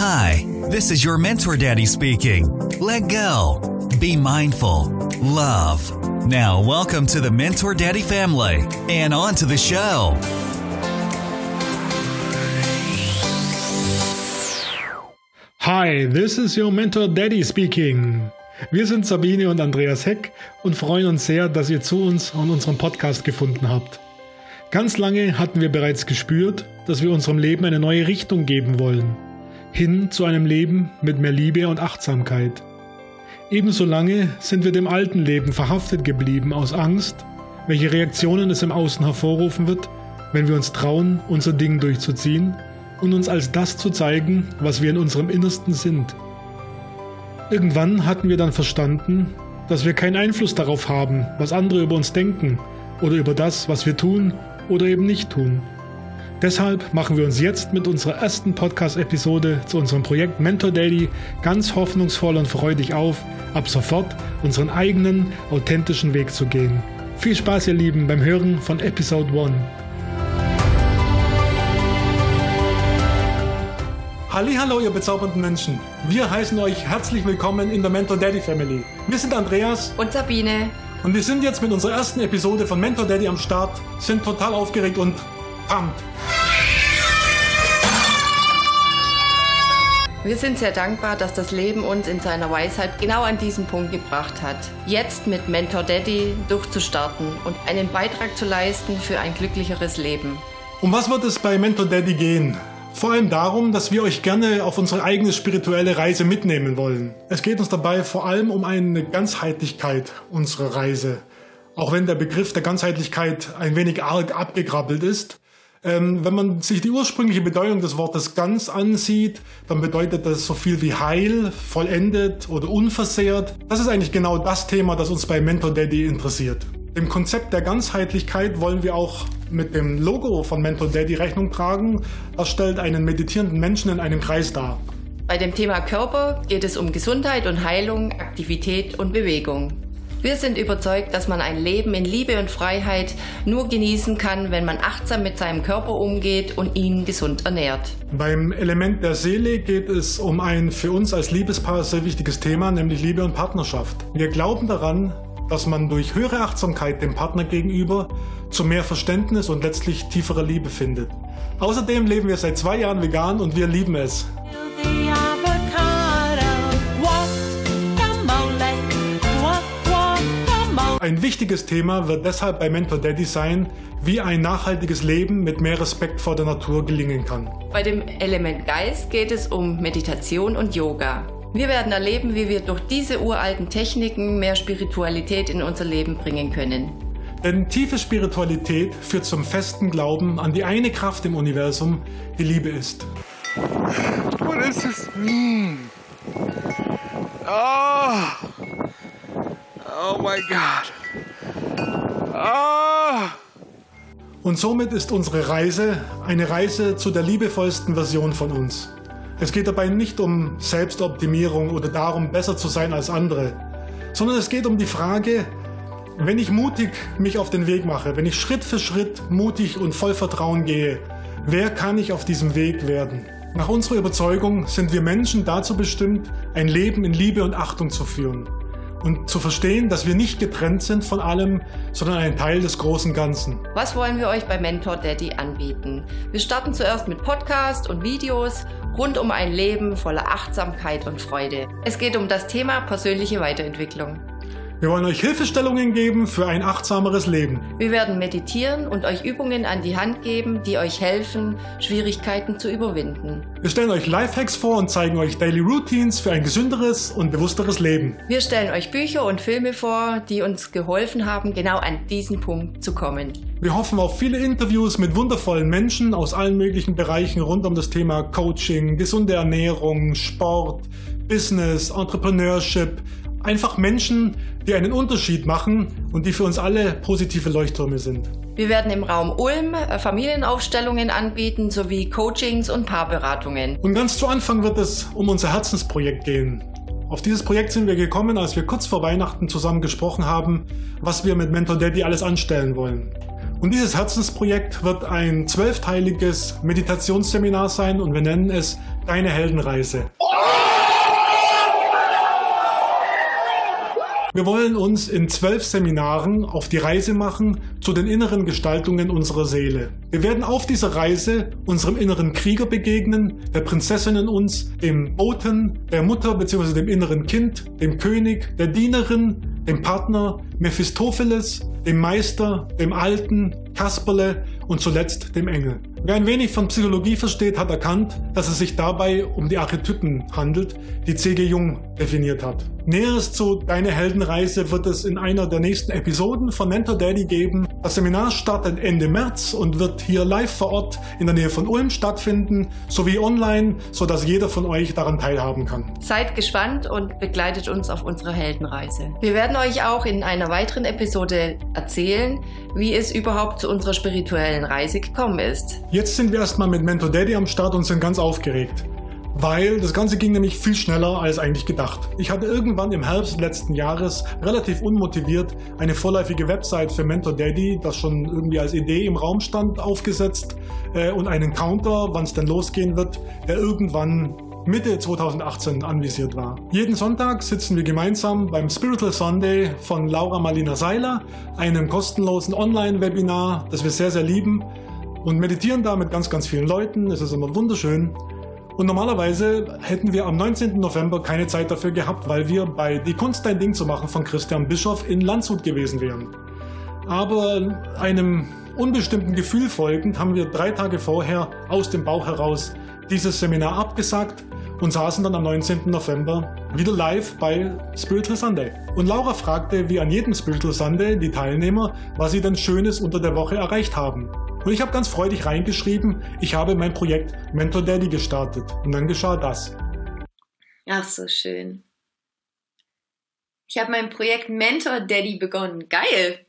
Hi, this is your Mentor Daddy speaking. Let go, be mindful, love. Now, welcome to the Mentor Daddy family and on to the show. Hi, this is your Mentor Daddy speaking. Wir sind Sabine und Andreas Heck und freuen uns sehr, dass ihr zu uns und unserem Podcast gefunden habt. Ganz lange hatten wir bereits gespürt, dass wir unserem Leben eine neue Richtung geben wollen, hin zu einem Leben mit mehr Liebe und Achtsamkeit. Ebenso lange sind wir dem alten Leben verhaftet geblieben aus Angst, welche Reaktionen es im Außen hervorrufen wird, wenn wir uns trauen, unser Ding durchzuziehen und uns als das zu zeigen, was wir in unserem Innersten sind. Irgendwann hatten wir dann verstanden, dass wir keinen Einfluss darauf haben, was andere über uns denken oder über das, was wir tun oder eben nicht tun. Deshalb machen wir uns jetzt mit unserer ersten Podcast-Episode zu unserem Projekt Mentor Daily ganz hoffnungsvoll und freudig auf, ab sofort unseren eigenen, authentischen Weg zu gehen. Viel Spaß, ihr Lieben, beim Hören von Episode 1. Hallo, ihr bezaubernden Menschen. Wir heißen euch herzlich willkommen in der Mentor Daddy Family. Wir sind Andreas und Sabine. Und wir sind jetzt mit unserer ersten Episode von Mentor Daddy am Start, sind total aufgeregt und pumped. Wir sind sehr dankbar, dass das Leben uns in seiner Weisheit genau an diesen Punkt gebracht hat. Jetzt mit Mentor Daddy durchzustarten und einen Beitrag zu leisten für ein glücklicheres Leben. Um was wird es bei Mentor Daddy gehen? Vor allem darum, dass wir euch gerne auf unsere eigene spirituelle Reise mitnehmen wollen. Es geht uns dabei vor allem um eine Ganzheitlichkeit unserer Reise. Auch wenn der Begriff der Ganzheitlichkeit ein wenig arg abgegrabbelt ist. Ähm, wenn man sich die ursprüngliche Bedeutung des Wortes ganz ansieht, dann bedeutet das so viel wie heil, vollendet oder unversehrt. Das ist eigentlich genau das Thema, das uns bei Mentor Daddy interessiert. Dem Konzept der Ganzheitlichkeit wollen wir auch mit dem Logo von Mentor Daddy Rechnung tragen. Das stellt einen meditierenden Menschen in einem Kreis dar. Bei dem Thema Körper geht es um Gesundheit und Heilung, Aktivität und Bewegung. Wir sind überzeugt, dass man ein Leben in Liebe und Freiheit nur genießen kann, wenn man achtsam mit seinem Körper umgeht und ihn gesund ernährt. Beim Element der Seele geht es um ein für uns als Liebespaar sehr wichtiges Thema, nämlich Liebe und Partnerschaft. Wir glauben daran, dass man durch höhere Achtsamkeit dem Partner gegenüber zu mehr Verständnis und letztlich tieferer Liebe findet. Außerdem leben wir seit zwei Jahren vegan und wir lieben es. Ein wichtiges Thema wird deshalb bei Mentor Daddy sein, wie ein nachhaltiges Leben mit mehr Respekt vor der Natur gelingen kann. Bei dem Element Geist geht es um Meditation und Yoga. Wir werden erleben, wie wir durch diese uralten Techniken mehr Spiritualität in unser Leben bringen können. Denn tiefe Spiritualität führt zum festen Glauben an die eine Kraft im Universum, die Liebe ist. What does this mean? Oh! Oh my God. Ah! Und somit ist unsere Reise eine Reise zu der liebevollsten Version von uns. Es geht dabei nicht um Selbstoptimierung oder darum, besser zu sein als andere, sondern es geht um die Frage, wenn ich mutig mich auf den Weg mache, wenn ich Schritt für Schritt mutig und voll Vertrauen gehe, wer kann ich auf diesem Weg werden? Nach unserer Überzeugung sind wir Menschen dazu bestimmt, ein Leben in Liebe und Achtung zu führen und zu verstehen, dass wir nicht getrennt sind von allem, sondern ein Teil des großen Ganzen. Was wollen wir euch bei Mentor Daddy anbieten? Wir starten zuerst mit Podcast und Videos rund um ein Leben voller Achtsamkeit und Freude. Es geht um das Thema persönliche Weiterentwicklung. Wir wollen euch Hilfestellungen geben für ein achtsameres Leben. Wir werden meditieren und euch Übungen an die Hand geben, die euch helfen, Schwierigkeiten zu überwinden. Wir stellen euch Lifehacks vor und zeigen euch Daily Routines für ein gesünderes und bewussteres Leben. Wir stellen euch Bücher und Filme vor, die uns geholfen haben, genau an diesen Punkt zu kommen. Wir hoffen auf viele Interviews mit wundervollen Menschen aus allen möglichen Bereichen rund um das Thema Coaching, gesunde Ernährung, Sport, Business, Entrepreneurship, Einfach Menschen, die einen Unterschied machen und die für uns alle positive Leuchttürme sind. Wir werden im Raum Ulm äh, Familienaufstellungen anbieten sowie Coachings und Paarberatungen. Und ganz zu Anfang wird es um unser Herzensprojekt gehen. Auf dieses Projekt sind wir gekommen, als wir kurz vor Weihnachten zusammen gesprochen haben, was wir mit Mentor Daddy alles anstellen wollen. Und dieses Herzensprojekt wird ein zwölfteiliges Meditationsseminar sein und wir nennen es Deine Heldenreise. Wir wollen uns in zwölf Seminaren auf die Reise machen zu den inneren Gestaltungen unserer Seele. Wir werden auf dieser Reise unserem inneren Krieger begegnen, der Prinzessin in uns, dem Boten, der Mutter bzw. dem inneren Kind, dem König, der Dienerin, dem Partner, Mephistopheles, dem Meister, dem Alten, Kasperle und zuletzt dem Engel. Wer ein wenig von Psychologie versteht, hat erkannt, dass es sich dabei um die Archetypen handelt, die C.G. Jung definiert hat. Näheres zu Deine Heldenreise wird es in einer der nächsten Episoden von Mentor Daddy geben. Das Seminar startet Ende März und wird hier live vor Ort in der Nähe von Ulm stattfinden, sowie online, sodass jeder von euch daran teilhaben kann. Seid gespannt und begleitet uns auf unserer Heldenreise. Wir werden euch auch in einer weiteren Episode erzählen, wie es überhaupt zu unserer spirituellen Reise gekommen ist. Jetzt sind wir erstmal mit Mentor Daddy am Start und sind ganz aufgeregt. Weil das Ganze ging nämlich viel schneller als eigentlich gedacht. Ich hatte irgendwann im Herbst letzten Jahres relativ unmotiviert eine vorläufige Website für Mentor Daddy, das schon irgendwie als Idee im Raum stand, aufgesetzt äh, und einen Counter, wann es denn losgehen wird, der irgendwann Mitte 2018 anvisiert war. Jeden Sonntag sitzen wir gemeinsam beim Spiritual Sunday von Laura Marlina Seiler, einem kostenlosen Online-Webinar, das wir sehr, sehr lieben und meditieren da mit ganz, ganz vielen Leuten. Es ist immer wunderschön. Und normalerweise hätten wir am 19. November keine Zeit dafür gehabt, weil wir bei Die Kunst dein Ding zu machen von Christian Bischoff in Landshut gewesen wären. Aber einem unbestimmten Gefühl folgend haben wir drei Tage vorher aus dem Bauch heraus dieses Seminar abgesagt und saßen dann am 19. November wieder live bei Spiritual Sunday. Und Laura fragte, wie an jedem Spiritual Sunday, die Teilnehmer, was sie denn Schönes unter der Woche erreicht haben. Und ich habe ganz freudig reingeschrieben, ich habe mein Projekt Mentor Daddy gestartet. Und dann geschah das. Ach, so schön. Ich habe mein Projekt Mentor Daddy begonnen. Geil.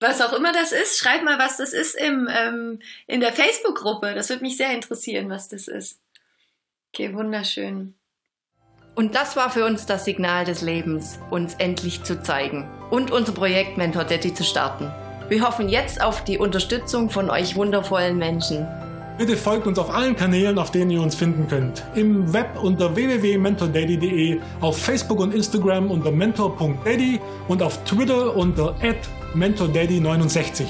Was auch immer das ist, schreib mal, was das ist im, ähm, in der Facebook-Gruppe. Das würde mich sehr interessieren, was das ist. Okay, wunderschön. Und das war für uns das Signal des Lebens, uns endlich zu zeigen und unser Projekt Mentor Daddy zu starten. Wir hoffen jetzt auf die Unterstützung von euch wundervollen Menschen. Bitte folgt uns auf allen Kanälen, auf denen ihr uns finden könnt. Im Web unter www.mentordaddy.de, auf Facebook und Instagram unter mentor.daddy und auf Twitter unter mentordaddy69.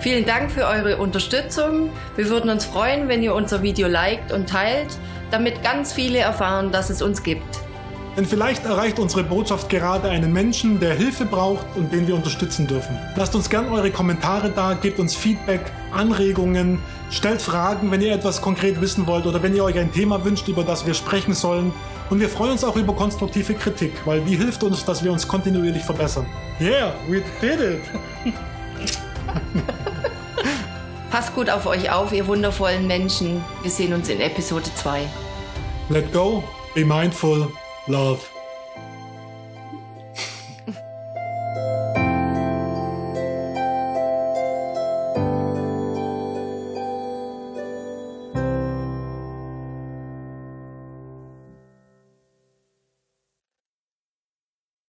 Vielen Dank für eure Unterstützung. Wir würden uns freuen, wenn ihr unser Video liked und teilt, damit ganz viele erfahren, dass es uns gibt. Denn vielleicht erreicht unsere Botschaft gerade einen Menschen, der Hilfe braucht und den wir unterstützen dürfen. Lasst uns gern eure Kommentare da, gebt uns Feedback, Anregungen, stellt Fragen, wenn ihr etwas konkret wissen wollt oder wenn ihr euch ein Thema wünscht, über das wir sprechen sollen. Und wir freuen uns auch über konstruktive Kritik, weil die hilft uns, dass wir uns kontinuierlich verbessern. Yeah, we did it! Passt gut auf euch auf, ihr wundervollen Menschen. Wir sehen uns in Episode 2. Let go, be mindful, Love.